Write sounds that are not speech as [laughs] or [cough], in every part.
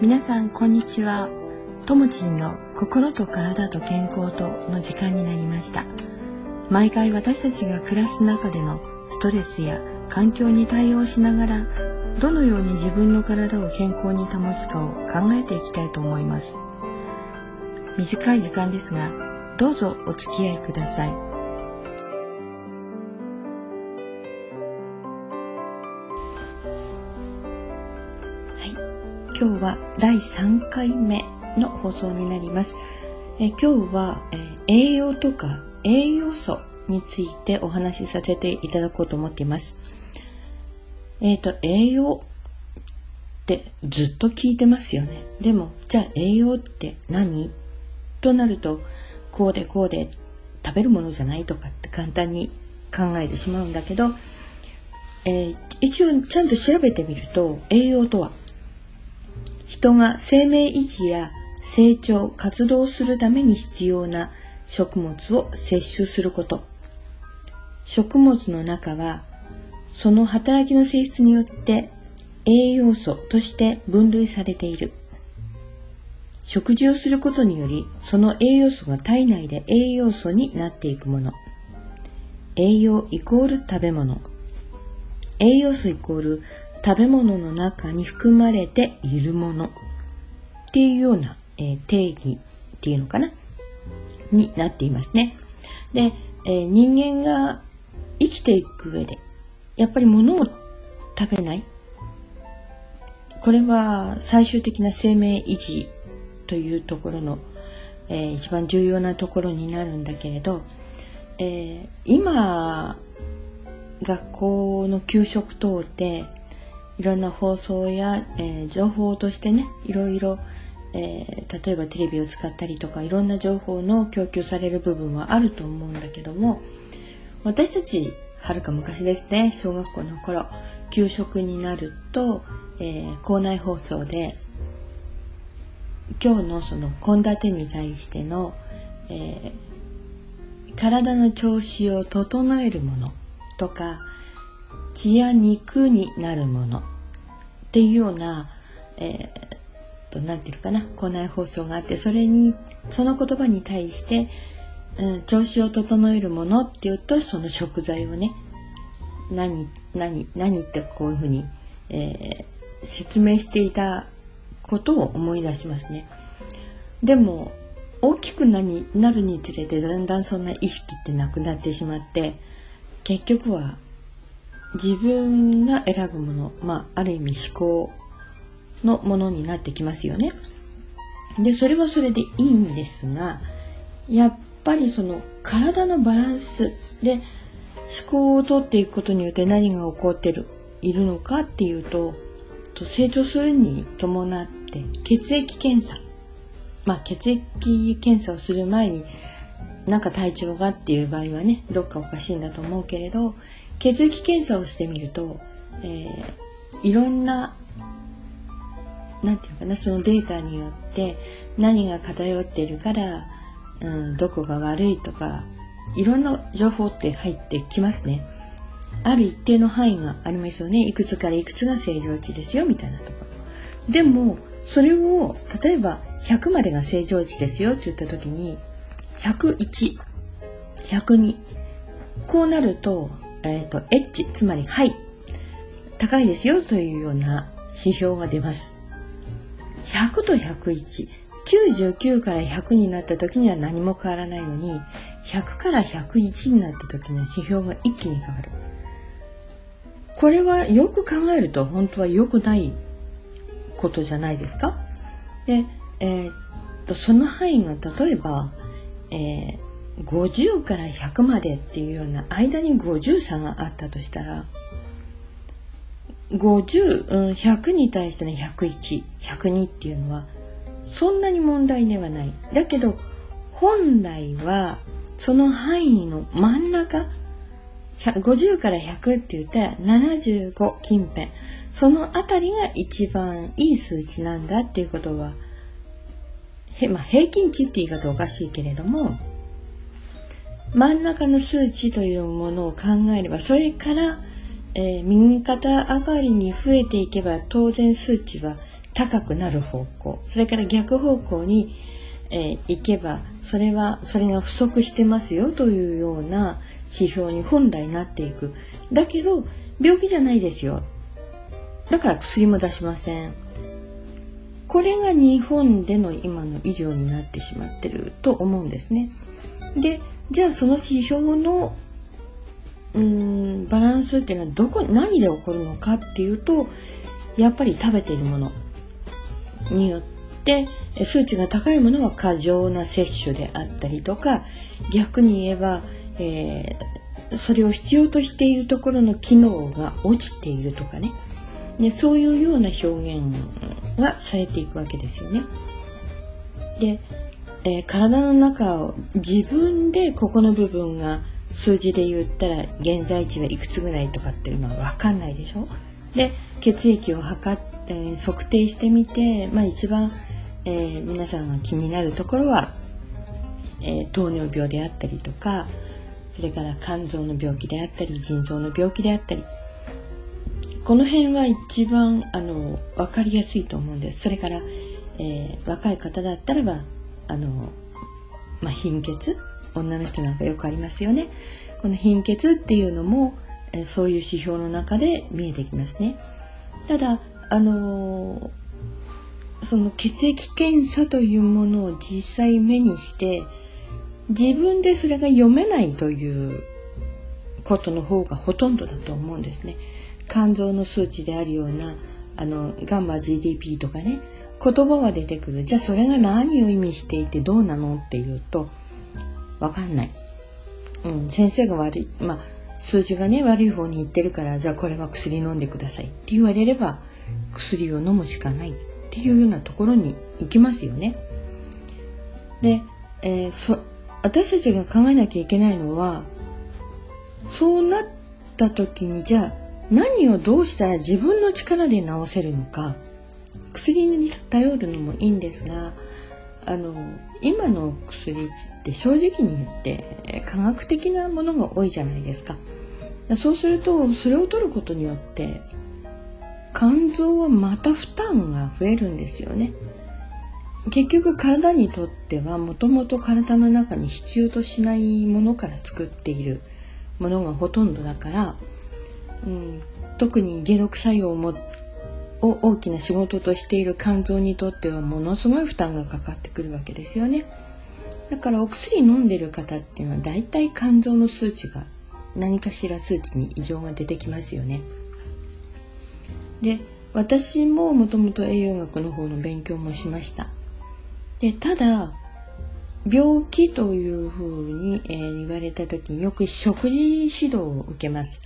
皆さんこんにちは。ともちんの心と体と健康との時間になりました。毎回私たちが暮らす中でのストレスや環境に対応しながらどのように自分の体を健康に保つかを考えていきたいと思います。短い時間ですがどうぞお付き合いください今日は第3回目の放送になります。え今日は、え栄養とか栄養素についてお話しさせていただこうと思っています。えっ、ー、と、栄養ってずっと聞いてますよね。でも、じゃあ栄養って何？となると、こうでこうで食べるものじゃないとかって簡単に考えてしまうんだけど、えー、一応ちゃんと調べてみると、栄養とは？人が生命維持や成長、活動するために必要な食物を摂取すること。食物の中は、その働きの性質によって栄養素として分類されている。食事をすることにより、その栄養素が体内で栄養素になっていくもの。栄養イコール食べ物。栄養素イコール食べ物の中に含まれているものっていうような、えー、定義っていうのかな？になっていますね。で、えー、人間が生きていく上で、やっぱり物を食べないこれは最終的な生命維持というところの、えー、一番重要なところになるんだけれど、えー、今学校の給食等でいろんな放送や、えー、情報としてねいろいろ、えー、例えばテレビを使ったりとかいろんな情報の供給される部分はあると思うんだけども私たちはるか昔ですね小学校の頃給食になると、えー、校内放送で今日のその献立に対しての、えー、体の調子を整えるものとか血や肉になるものっていうような、えー、と、なんていうかな、校内放送があって、それに、その言葉に対して、うん、調子を整えるものっていうと、その食材をね、何、何、何ってこういうふうに、えー、説明していたことを思い出しますね。でも、大きくなになるにつれてだんだんそんな意識ってなくなってしまって結局は自分が選ぶもの、まあ、ある意味思考のものになってきますよね。で、それはそれでいいんですが、やっぱりその体のバランスで思考をとっていくことによって何が起こってる、いるのかっていうと、と成長するに伴って血液検査、まあ血液検査をする前になんか体調がっていう場合はね、どっかおかしいんだと思うけれど、血液検査をしてみると、えー、いろんな、なんていうかな、そのデータによって何が偏っているから、うん、どこが悪いとか、いろんな情報って入ってきますね。ある一定の範囲がありますよね。いくつからいくつが正常値ですよ、みたいなところ。でも、それを、例えば100までが正常値ですよって言った時に、101、102。こうなると、えっ、ー、と、エッジ、つまり、はい、高いですよというような指標が出ます。100と101、99から100になった時には何も変わらないのに、100から101になった時には指標が一気に変わる。これはよく考えると本当は良くないことじゃないですか？で、えー、っと、その範囲が例えば、えー50から100までっていうような間に50差があったとしたら50、うん、100に対しての101、102っていうのはそんなに問題ではない。だけど本来はその範囲の真ん中50から100って言ったら75近辺そのあたりが一番いい数値なんだっていうことはへ、まあ、平均値って言い方おかしいけれども真ん中の数値というものを考えれば、それから、えー、右肩上がりに増えていけば、当然数値は高くなる方向。それから逆方向に、えー、行けば、それは、それが不足してますよというような指標に本来なっていく。だけど、病気じゃないですよ。だから薬も出しません。これが日本での今の医療になってしまってると思うんですね。で、じゃあその指標のうーんバランスっていうのはどこ何で起こるのかっていうとやっぱり食べているものによって数値が高いものは過剰な摂取であったりとか逆に言えば、えー、それを必要としているところの機能が落ちているとかねねそういうような表現がされていくわけですよね。でえー、体の中を自分でここの部分が数字で言ったら現在地はいくつぐらいとかっていうのは分かんないでしょ？で血液を測って測定してみて、まあ、一番、えー、皆さんが気になるところは、えー、糖尿病であったりとかそれから肝臓の病気であったり腎臓の病気であったりこの辺は一番あの分かりやすいと思うんですそれから、えー、若い方だったらばあの、まあ、貧血？女の人なんかよくありますよね。この貧血っていうのも、えそういう指標の中で見えてきますね。ただ、あのー、その血液検査というものを実際目にして、自分でそれが読めないということの方がほとんどだと思うんですね。肝臓の数値であるような、あの、ガンマ GDP とかね、言葉は出てくる。じゃあそれが何を意味していてどうなのっていうと、わかんない。うん、先生が悪い。まあ、数字がね、悪い方に行ってるから、じゃあこれは薬飲んでくださいって言われれば、薬を飲むしかないっていうようなところに行きますよね。で、えー、私たちが考えなきゃいけないのは、そうなった時に、じゃあ何をどうしたら自分の力で治せるのか、薬に頼るのもいいんですがあの今の薬って正直に言って科学的なものが多いじゃないですか。そうするとそれを取ることによって肝臓はまた負担が増えるんですよね。結局体にとってはもともと体の中に必要としないものから作っているものがほとんどだから、うん、特に解毒作用を大きな仕事としている肝臓にとってはものすごい負担がかかってくるわけですよね。だからお薬飲んでる方っていうのは大体肝臓の数値が何かしら数値に異常が出てきますよね。で、私ももともと栄養学の方の勉強もしました。で、ただ、病気というふうに、えー、言われた時によく食事指導を受けます。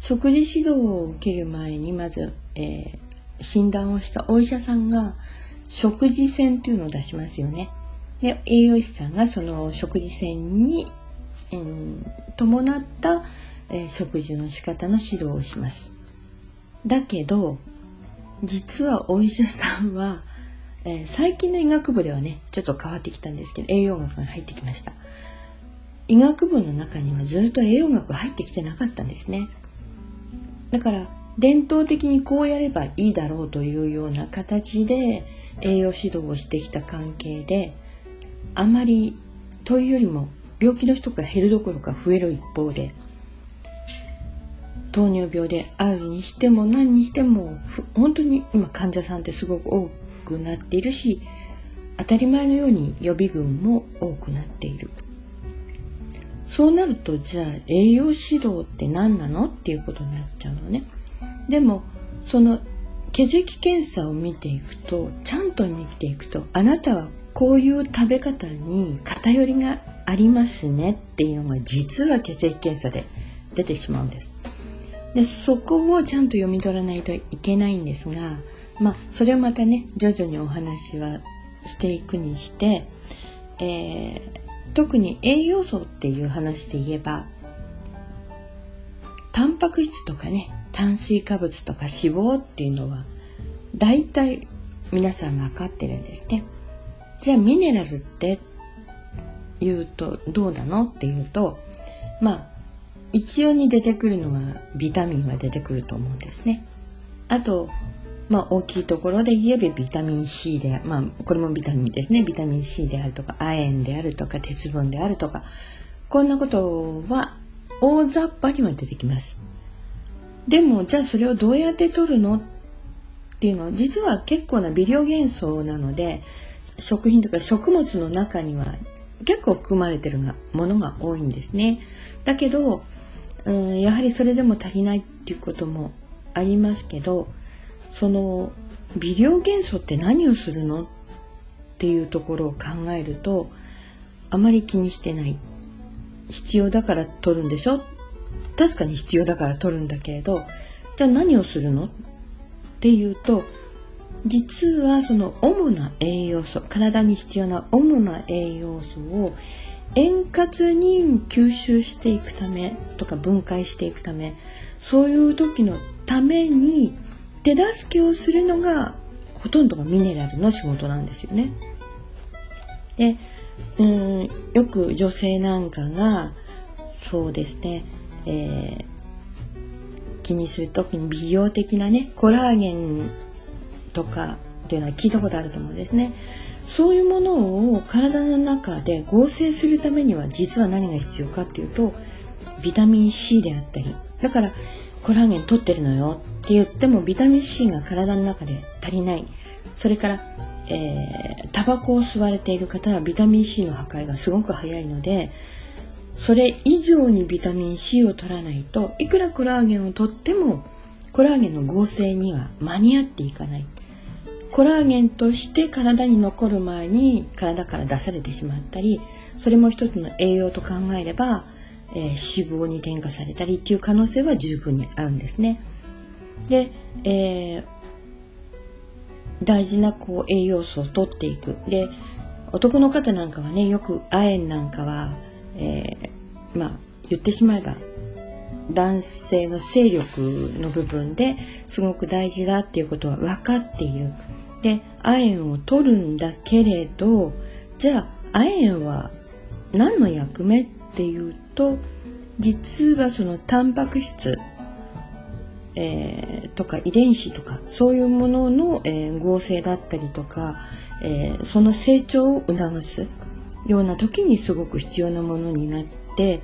食事指導を受ける前にまず、えー、診断をしたお医者さんが食事線っていうのを出しますよね。で、栄養士さんがその食事線に、えー、伴った、えー、食事の仕方の指導をします。だけど、実はお医者さんは、えー、最近の医学部ではね、ちょっと変わってきたんですけど、栄養学が入ってきました。医学部の中にはずっと栄養学が入ってきてなかったんですね。だから、伝統的にこうやればいいだろうというような形で栄養指導をしてきた関係であまりというよりも病気の人が減るどころか増える一方で糖尿病であるにしても何にしても本当に今患者さんってすごく多くなっているし当たり前のように予備軍も多くなっているそうなるとじゃあ栄養指導って何なのっていうことになっちゃうのね。でもその血液検査を見ていくとちゃんと見ていくとあなたはこういう食べ方に偏りがありますねっていうのが実は血液検査で出てしまうんです。でそこをちゃんと読み取らないといけないんですがまあそれをまたね徐々にお話はしていくにして、えー、特に栄養素っていう話で言えばタンパク質とかね炭水化物とか脂肪っていうのは大体皆さん分かってるんですね。じゃあミネラルって言うとどうなのっていうとまあ一応に出てくるのはビタミンは出てくると思うんですね。あとまあ、大きいところで言えばビタミン C で、まあ、これもビタミンですね。ビタミン C であるとか、亜鉛であるとか、鉄分であるとか、こんなことは大雑把には出てきます。でも、じゃあそれをどうやって取るのっていうのは、実は結構な微量元素なので、食品とか食物の中には結構含まれてるものが多いんですね。だけど、うん、やはりそれでも足りないっていうこともありますけど、その微量元素って何をするの？っていうところを考えるとあまり気にしてない。必要だから取るんでしょ？確かに必要だから取るんだけれどじゃあ何をするの？っていうと実はその主な栄養素体に必要な主な栄養素を円滑に吸収していくためとか分解していくためそういう時のために手助けをするのがほとんどがミネラルの仕事なんですよね。でうんよく女性なんかがそうですね、えー、気にする時に美容的なねコラーゲンとかっていうのは聞いたことあると思うんですね。そういうものを体の中で合成するためには実は何が必要かっていうとビタミン C であったりだからコラーゲン取ってるのよって言ってもビタミン C が体の中で足りないそれからえー、タバコを吸われている方はビタミン C の破壊がすごく早いのでそれ以上にビタミン C を取らないといくらコラーゲンを取ってもコラーゲンの合成には間に合っていかないコラーゲンとして体に残る前に体から出されてしまったりそれも一つの栄養と考えればえー、脂肪に添加されたりっていう可能性は十分にあるんですね。で、えー、大事なこう栄養素を取っていく。で、男の方なんかはね、よく亜鉛なんかは、えー、まあ、言ってしまえば、男性の勢力の部分ですごく大事だっていうことは分かっている。で、亜鉛を取るんだけれど、じゃあ、亜鉛は何の役目っていうと実はそのタンパク質、えー、とか遺伝子とかそういうものの、えー、合成だったりとか、えー、その成長を促すような時にすごく必要なものになって、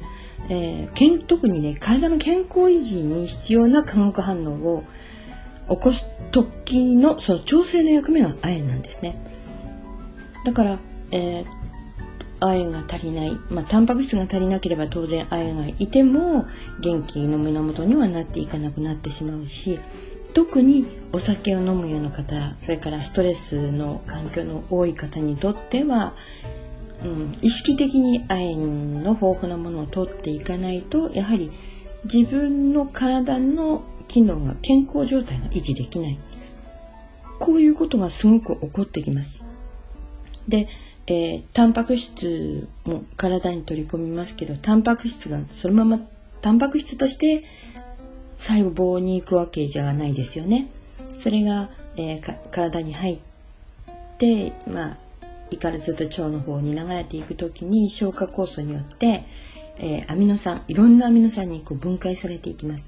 えー、特にね体の健康維持に必要な化学反応を起こす時のその調整の役目は亜鉛なんですね。だから、えー、亜鉛が足りない、まあ、タンパク質が足りなければ当然亜鉛がいても元気の源にはなっていかなくなってしまうし特にお酒を飲むような方それからストレスの環境の多い方にとっては、うん、意識的に亜鉛の豊富なものを取っていかないとやはり自分の体の機能が健康状態が維持できないこういうことがすごく起こってきます。でえー、タンパク質も体に取り込みますけどタンパク質がそのままタンパク質として細胞に行くわけじゃないですよね。それが、えー、体に入ってまあ胃からずっと腸の方に流れていく時に消化酵素によって、えー、アミノ酸いろんなアミノ酸にこう分解されていきます。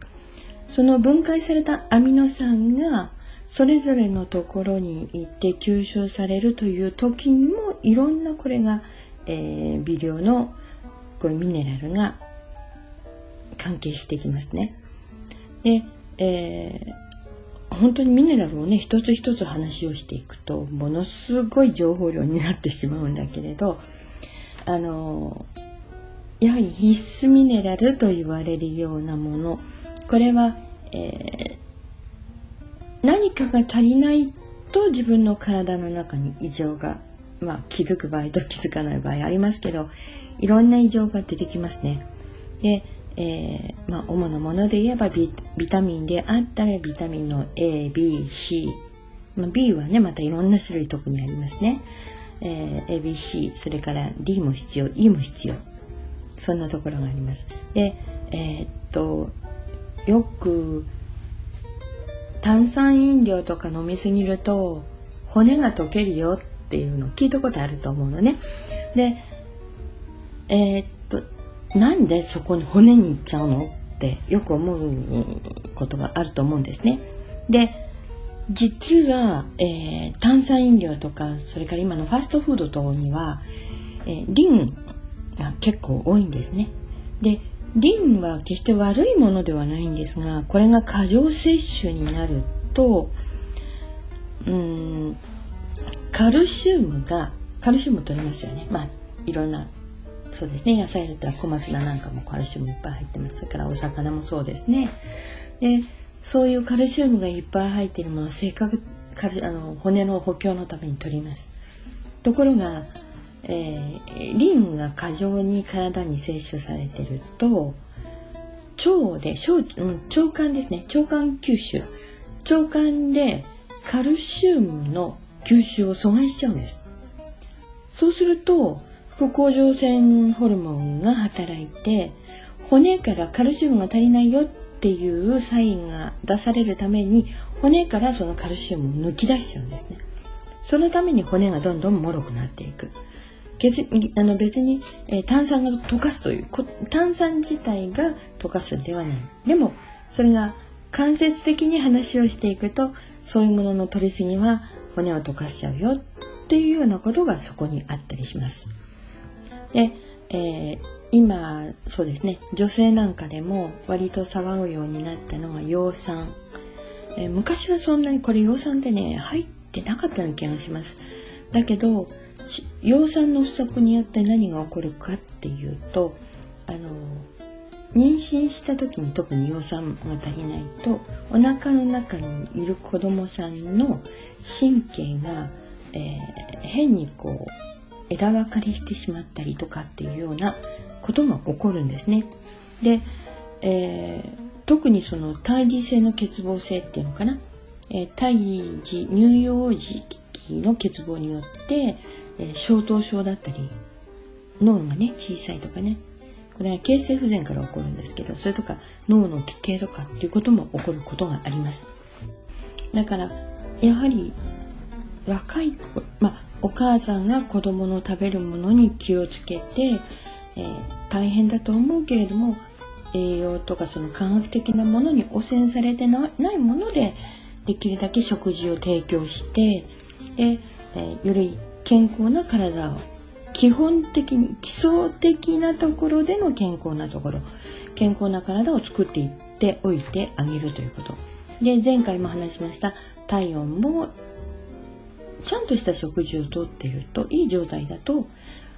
その分解されたアミノ酸がそれぞれのところに行って吸収されるという時にもいろんなこれが、えー、微量のこういうミネラルが関係してきますね。で、えー、本当にミネラルをね一つ一つ話をしていくとものすごい情報量になってしまうんだけれどあのやはり必須ミネラルと言われるようなものこれは、えー何かが足りないと自分の体の中に異常が、まあ、気づく場合と [laughs] 気づかない場合ありますけどいろんな異常が出てきますね。で、えー、まあ、主なもので言えばビタミンであったらビタミンの A、B、C、まあ、B はねまたいろんな種類特にありますね。えー、ABC それから D も必要 E も必要そんなところがあります。で、えー、っとよく炭酸飲料とか飲みすぎると骨が溶けるよっていうのを聞いたことあると思うのね。で、えー、っとなんでそこに骨に行っちゃうのってよく思うことがあると思うんですね。で実は、えー、炭酸飲料とかそれから今のファストフード等には、えー、リンが結構多いんですね。でリンは決して悪いものではないんですがこれが過剰摂取になるとうんカルシウムがカルシウム取れますよね。まあいろんなそうですね。野菜だったら小松菜なんかもカルシウムいっぱい入ってます。それからお魚もそうですね。でそういうカルシウムがいっぱい入っているものを正確あの骨の補強のために取ります。ところが、えー、リンが過剰に体に摂取されてると腸で腸,、うん、腸管ですね。腸管吸収。腸管でカルシウムの吸収を阻害しちゃうんです。そうすると副甲状腺ホルモンが働いて骨からカルシウムが足りないよっていうサインが出されるために骨からそのカルシウムを抜き出しちゃうんですね。そのために骨がどんどん脆くなっていく。あの別に、え、炭酸が溶かすという炭酸自体が溶かすんではないでもそれが間接的に話をしていくとそういうものの取りすぎは骨を溶かしちゃうよっていうようなことがそこにあったりします。で、えー、今そうですね女性なんかでも割と騒ぐようになったのが葉酸、えー、昔はそんなにこれ葉酸ってね入ってなかったような気がします。だけど葉酸の不足によって何が起こるかっていうとあの妊娠した時に特に葉酸が足りないとお腹の中にいる子供さんの神経が、えー、変にこう枝分かれしてしまったりとかっていうようなことが起こるんですね。で、えー、特にその胎児性の欠乏性っていうのかな、えー、胎児乳幼児期の欠乏によって、え、小頭症だったり脳がね小さいとかね。これは形成不全から起こるんですけどそれとか脳の奇形とかっていうことも起こることがあります。だからやはり若い子まあお母さんが子供の食べるものに気をつけて、えー、大変だと思うけれども栄養とかその科学的なものに汚染されてないものでできるだけ食事を提供してで、えー、より健康な体を基本的に基礎的なところでの健康なところ健康な体を作っていっておいてあげるということ。で前回も話しました体温もちゃんとした食事をとっているといい状態だと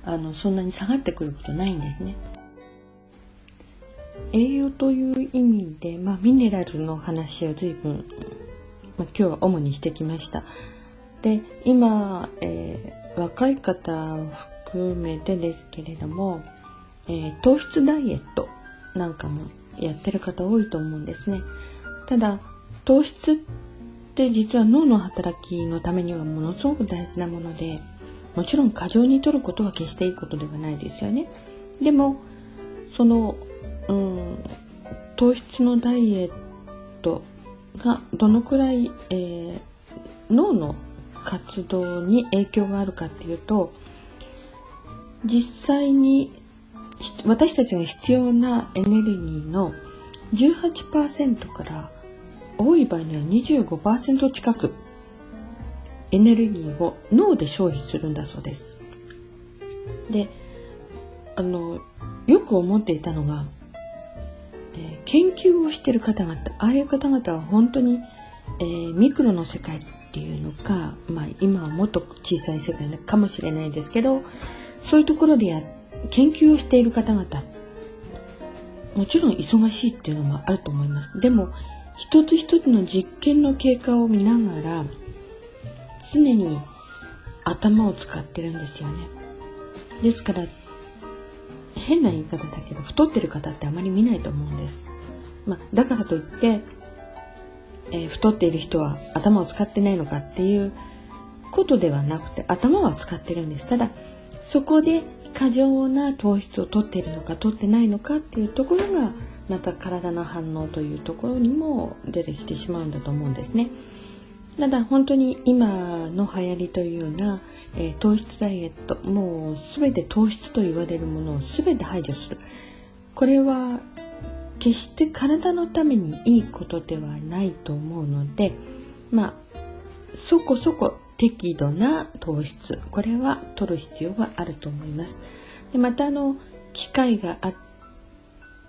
あのそんなに下がってくることないんですね。栄養という意味で、まあ、ミネラルの話を随分、まあ、今日は主にしてきました。で今、えー、若い方を含めてですけれども、えー、糖質ダイエットなんかもやってる方多いと思うんですね。ただ糖質って実は脳の働きのためにはものすごく大事なものでもちろん過剰に摂ることは決していいことではないですよね。でもその、うん、糖質のダイエットがどのくらい、えー、脳の活動に影響があるかっていうと実際に私たちが必要なエネルギーの18%から多い場合には25%近くエネルギーを脳で消費するんだそうです。で、あの、よく思っていたのが、えー、研究をしてる方々、ああいう方々は本当に、えー、ミクロの世界っていうのか、まあ今はもっと小さい世界かもしれないですけど、そういうところでや研究をしている方々もちろん忙しいっていうのもあると思います。でも一つ一つの実験の経過を見ながら常に頭を使ってるんですよね。ですから変な言い方だけど太ってる方ってあまり見ないと思うんです、まあ、だからといって、えー、太っている人は頭を使ってないのかっていうことではなくて頭は使ってるんですただそこで過剰な糖質を取っているのか取ってないのかっていうところがまた体の反応というところにも出てきてしまうんだと思うんですね。ただ本当に今の流行りというような、えー、糖質ダイエットもう全て糖質と言われるものを全て排除するこれは決して体のためにいいことではないと思うのでまあそこそこ適度な糖質これは取る必要があると思います。でまたあの機会があ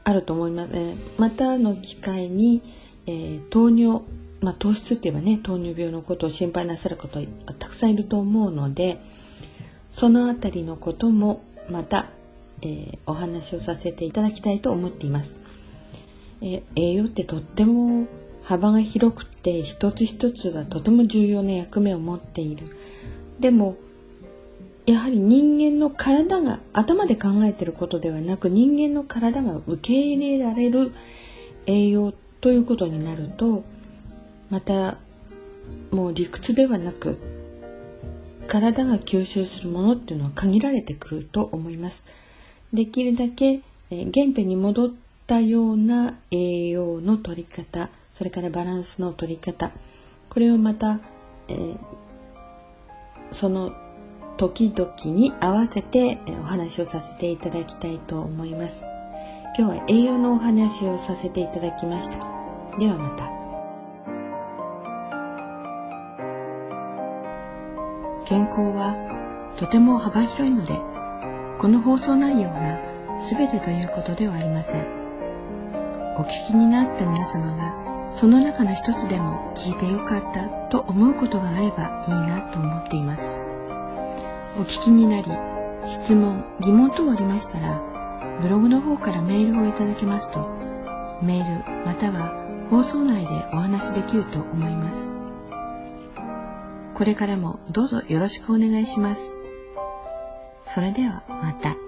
あると思います。ねまたの機会に、えー、糖尿まあ、糖質って言えばね糖尿病のことを心配なさる方たくさんいると思うのでそのあたりのこともまた、えー、お話をさせていただきたいと思っています、え、栄養ってとっても幅が広くて一つ一つがとても重要な役目を持っているでもやはり人間の体が頭で考えてることではなく人間の体が受け入れられる栄養ということになるとまたもう理屈ではなく体が吸収するものっていうのは限られてくると思います。できるだけ原点に戻ったような栄養の取り方それからバランスの取り方これをまた、えー、その時々に合わせてお話をさせていただきたいと思います。今日は栄養のお話をさせていただきました。ではまた。健康はとても幅広いので、この放送内容が全てということではありません。お聞きになった皆様がその中の一つでも聞いてよかったと思うことがあればいいなと思っています。お聞きになり、質問、疑問等ありましたら、ブログの方からメールをいただけますと、メールまたは放送内でお話しできると思います。これからもどうぞよろしくお願いします。それではまた。